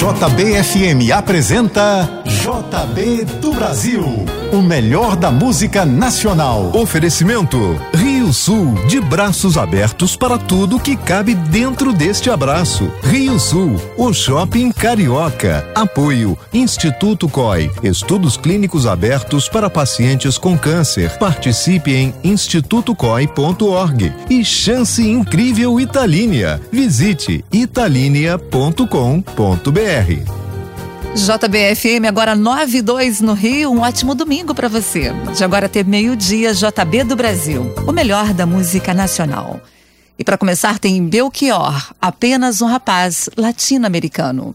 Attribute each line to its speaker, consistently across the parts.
Speaker 1: JBFM apresenta JB do Brasil, o melhor da música nacional.
Speaker 2: Oferecimento Rio Sul, de braços abertos para tudo que cabe dentro deste abraço. Rio Sul, o shopping carioca. Apoio Instituto COI, estudos clínicos abertos para pacientes com câncer. Participe em institutocoi.org e chance incrível Italínia. Visite italínia.com.br
Speaker 3: JBFM, agora 9 e 2 no Rio. Um ótimo domingo para você. De agora até meio-dia, JB do Brasil, o melhor da música nacional. E para começar, tem Belchior, apenas um rapaz latino-americano.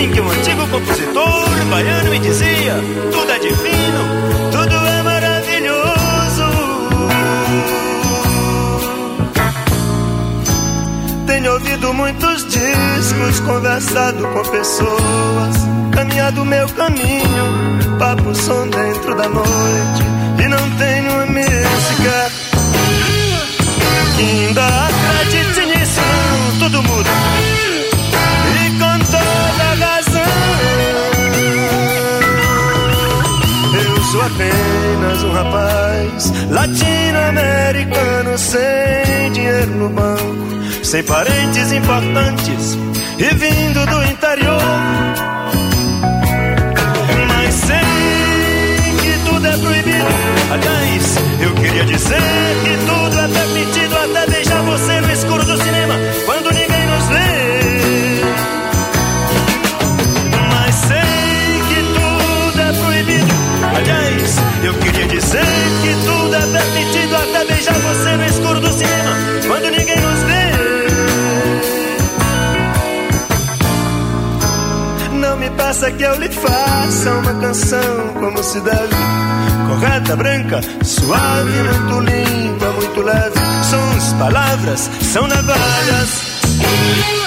Speaker 4: em que um antigo compositor baiano me dizia: tudo é divino, tudo é maravilhoso. Tenho ouvido muitos discos, conversado com pessoas, caminhado meu caminho, papo som dentro da noite, e não tenho uma música que ainda acredite nisso, tudo muda. Sou apenas um rapaz latino-americano sem dinheiro no banco, sem parentes importantes e vindo do interior. Mas sei que tudo é proibido. Aliás, eu queria dizer que tudo é permitido até deixar você no escuro do cinema Peça que eu lhe faça uma canção como se deve. Correta, branca, suave, muito limpa, muito leve. São palavras, são navalhas.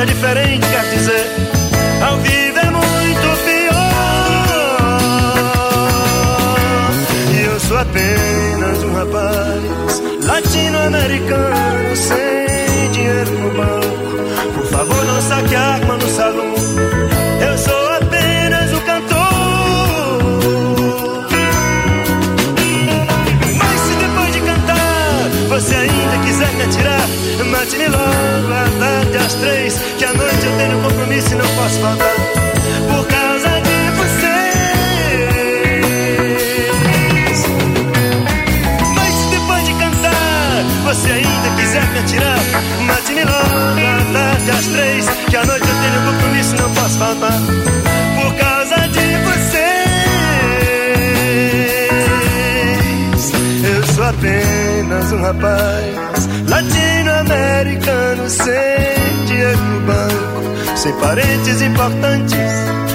Speaker 4: É diferente, quer dizer, ao vivo é muito pior. E eu sou apenas um rapaz latino-americano mate-me logo à tarde às três, que à noite eu tenho compromisso e não posso faltar. Por causa de vocês. Mas depois de cantar, você ainda quiser me atirar, mate-me logo à tarde às três, que à noite eu tenho compromisso e não posso faltar. Por causa de vocês. Eu sou apenas um rapaz parentes importantes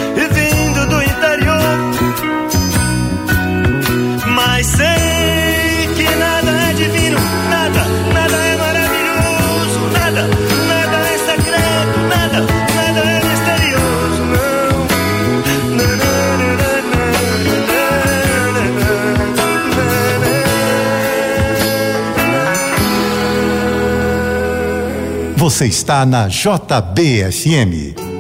Speaker 1: Você está na JBFM.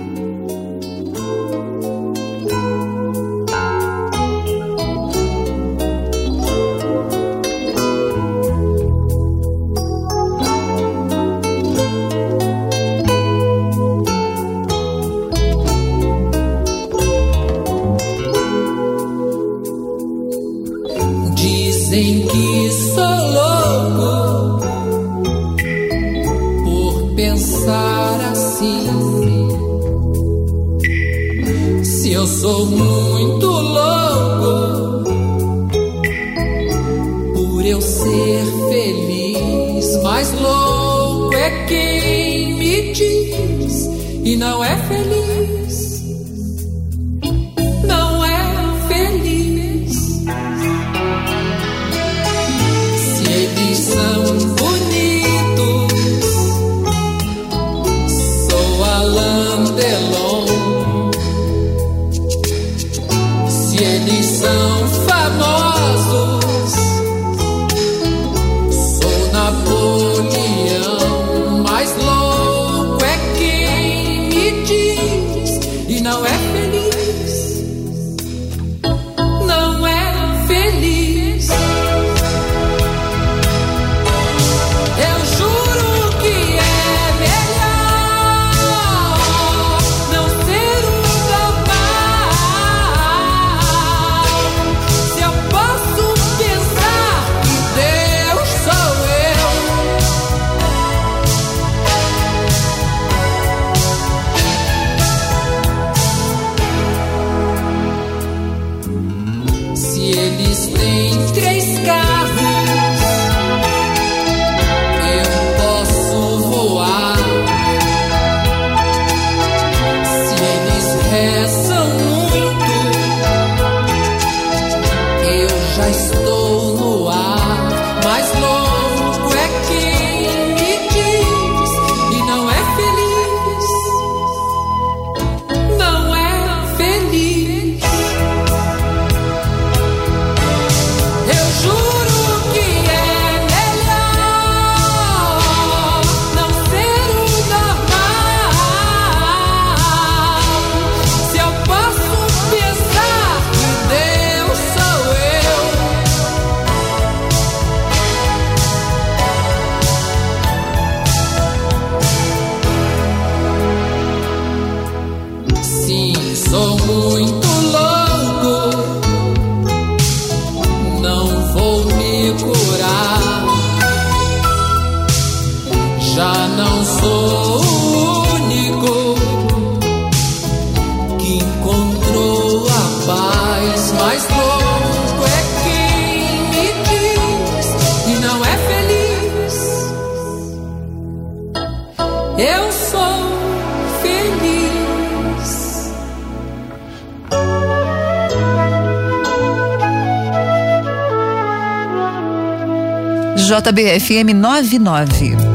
Speaker 3: JBFM 99.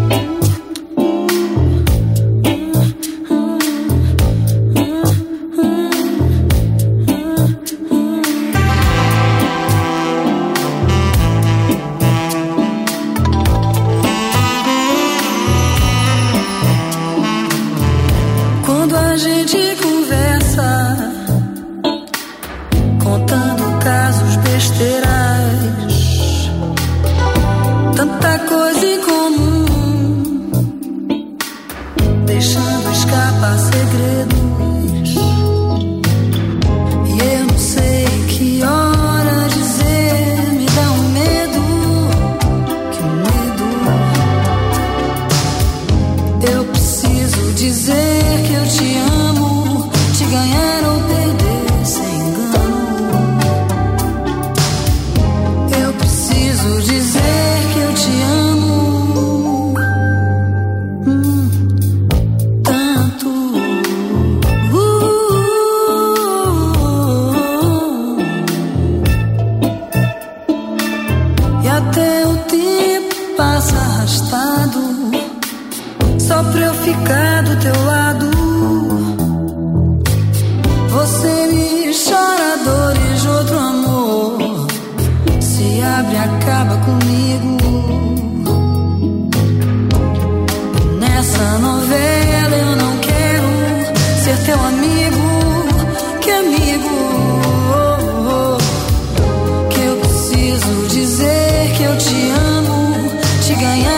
Speaker 5: gaya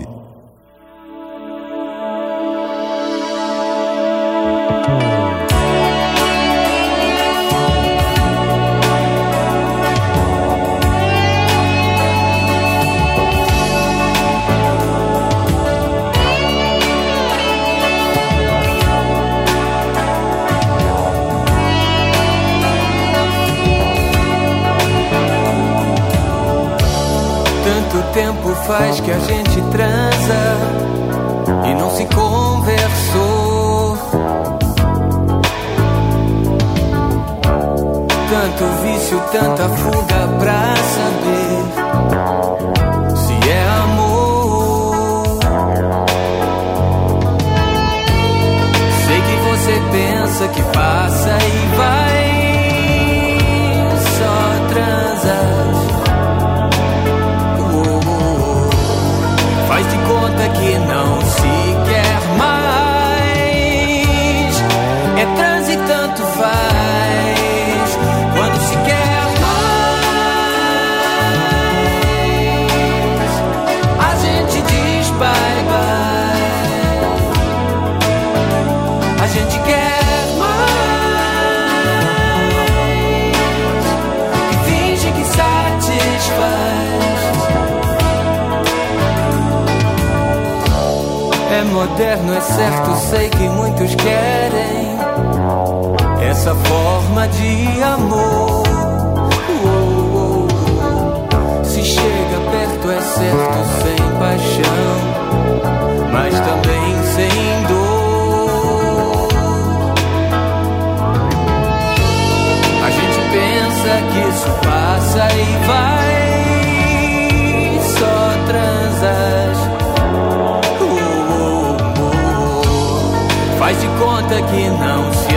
Speaker 6: faz que a gente transa e não se conversou. Tanto vício, tanta fuga pra saber. moderno é certo, sei que muitos querem essa forma de amor. Oh, oh, oh. Se chega perto é certo, sem paixão, mas também sem dor. A gente pensa que isso passa e vai. que não se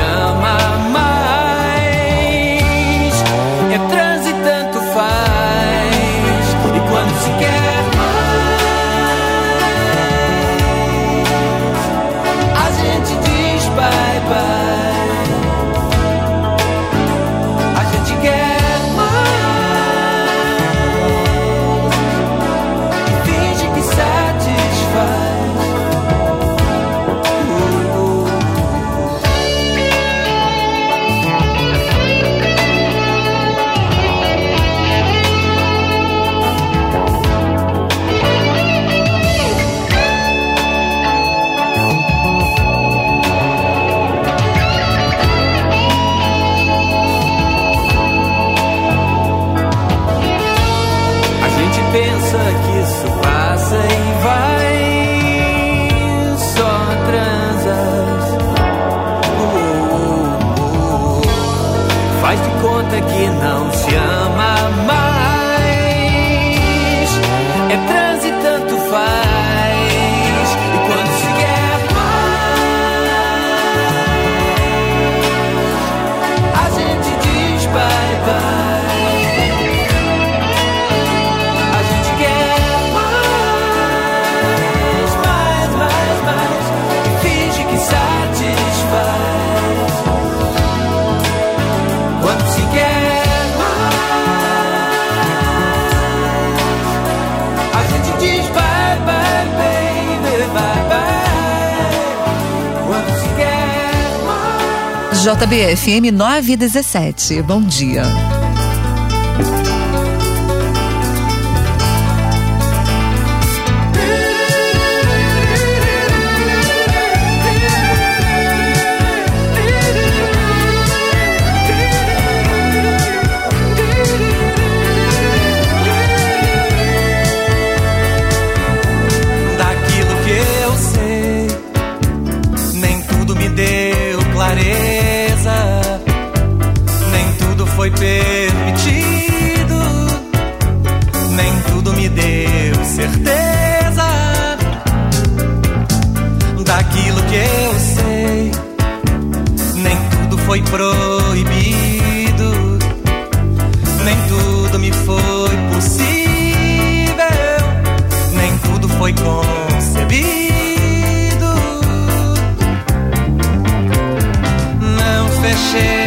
Speaker 6: JBFM 917. Bom dia. foi proibido, nem tudo me foi possível, nem tudo foi concebido. Não fechei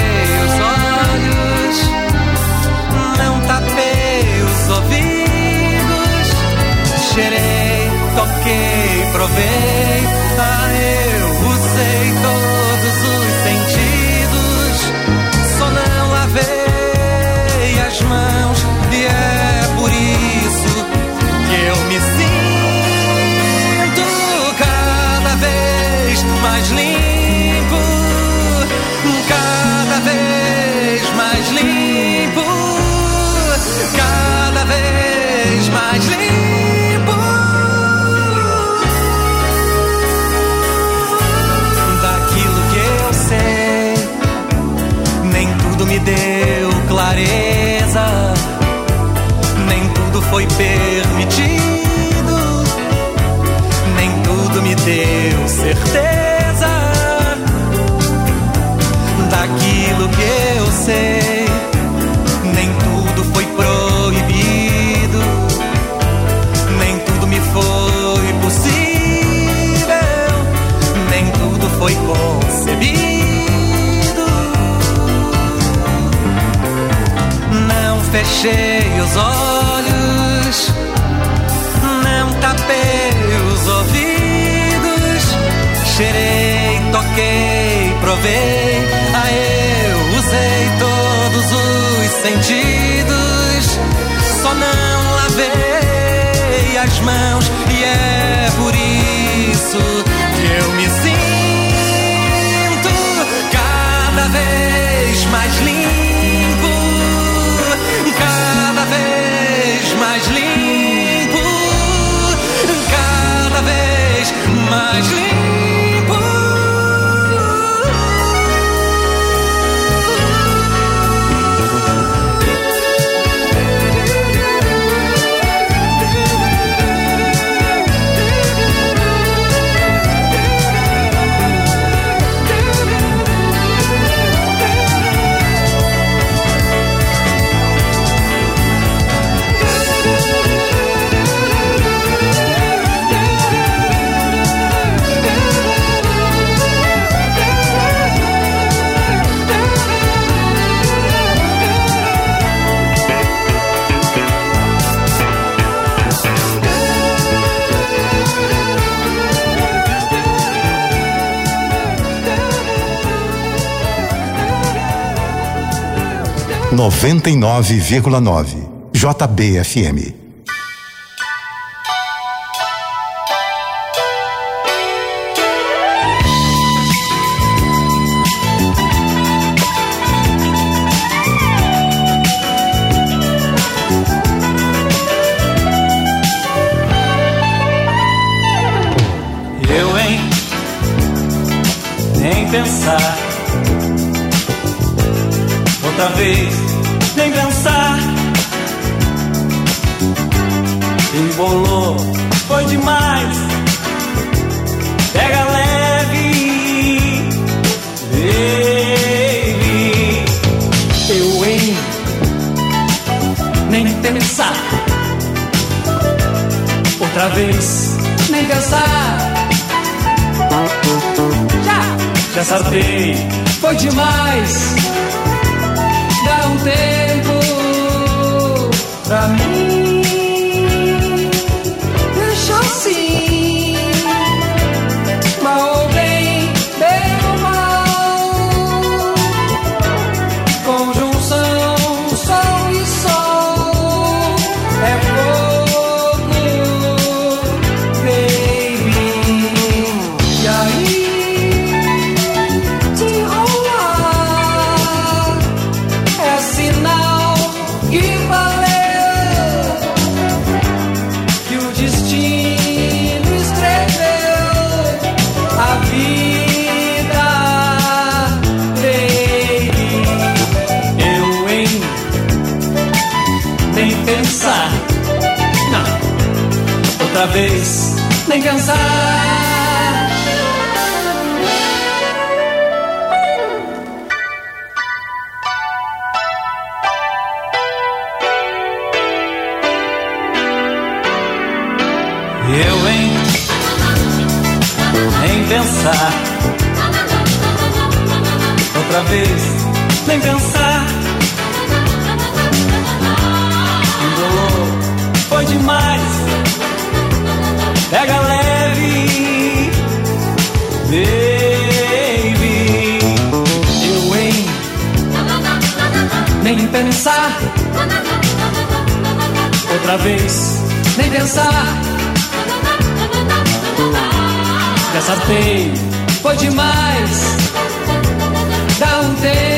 Speaker 6: mais
Speaker 3: limpo.
Speaker 6: Daquilo que eu sei. Nem tudo me deu clareza, nem tudo foi permitido, nem tudo me deu certeza. Daquilo que eu sei. Fechei os olhos, não tapei
Speaker 7: os ouvidos, cheirei, toquei, provei, ah, eu usei todos os sentidos, só não lavei as mãos e é por isso que eu me sinto cada vez mais
Speaker 1: 99,9. JBFM.
Speaker 7: Eu, hein? Nem pensar Outra vez, nem pensar. Embolou, foi demais. Pega leve, baby. Eu, hein? Nem pensar. Outra vez, nem pensar. Já, já saltei, foi demais. Dá um tempo pra mim. Outra vez, nem pensar. Embolou, foi demais. Pega leve, baby. Eu, hein? Nem pensar. Outra vez, nem pensar. Já saltei, foi demais. Dá um tempo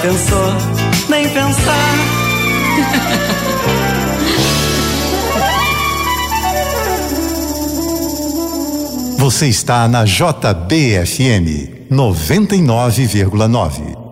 Speaker 6: Pensou? Nem pensar.
Speaker 1: Você está na JBFM 99,9.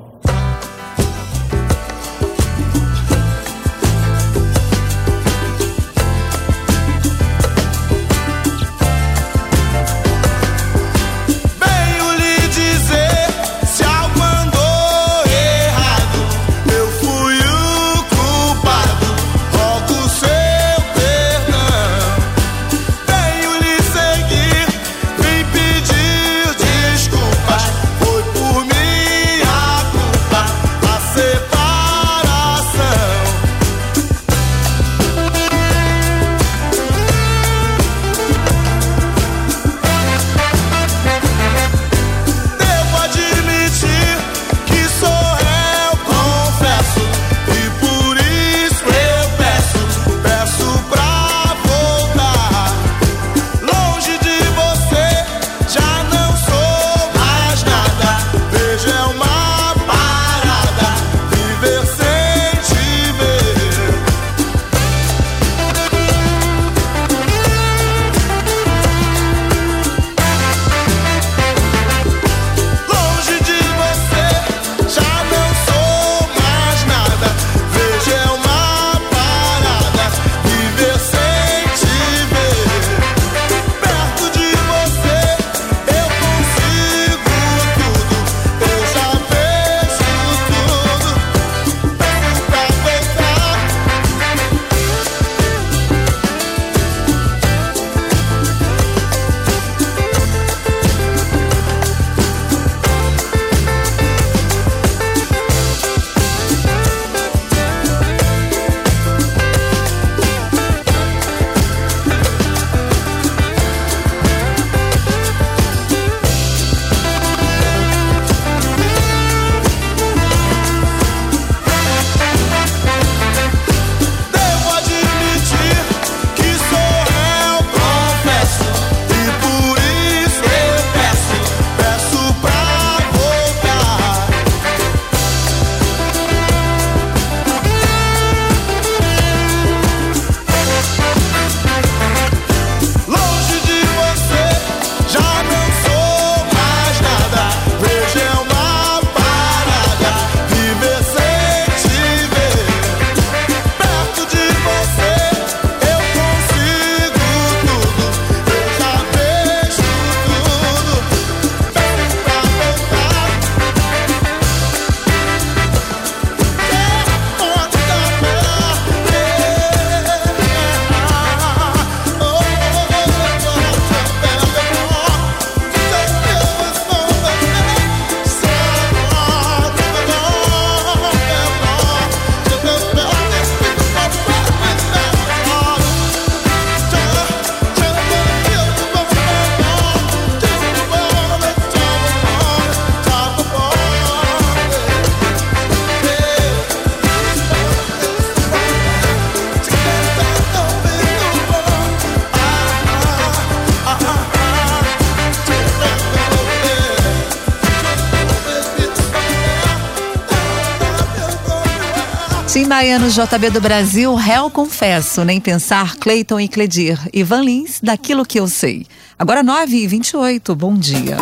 Speaker 3: Tim Baiano, JB do Brasil, réu confesso, nem pensar, Cleiton e Cledir. Ivan Lins, daquilo que eu sei. Agora 9 e 28 bom dia.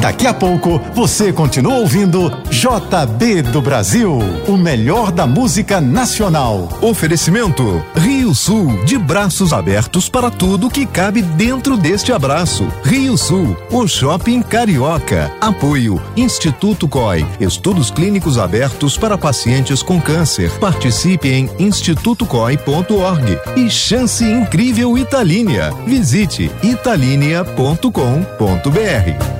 Speaker 1: Daqui a pouco você continua ouvindo JB do Brasil, o melhor da música nacional.
Speaker 2: Oferecimento Rio Sul, de braços abertos para tudo que cabe dentro deste abraço. Rio Sul, o shopping carioca. Apoio Instituto COI, estudos clínicos abertos para pacientes com câncer. Participe em institutocoi.org e chance incrível Italínia. Visite italinea.com.br.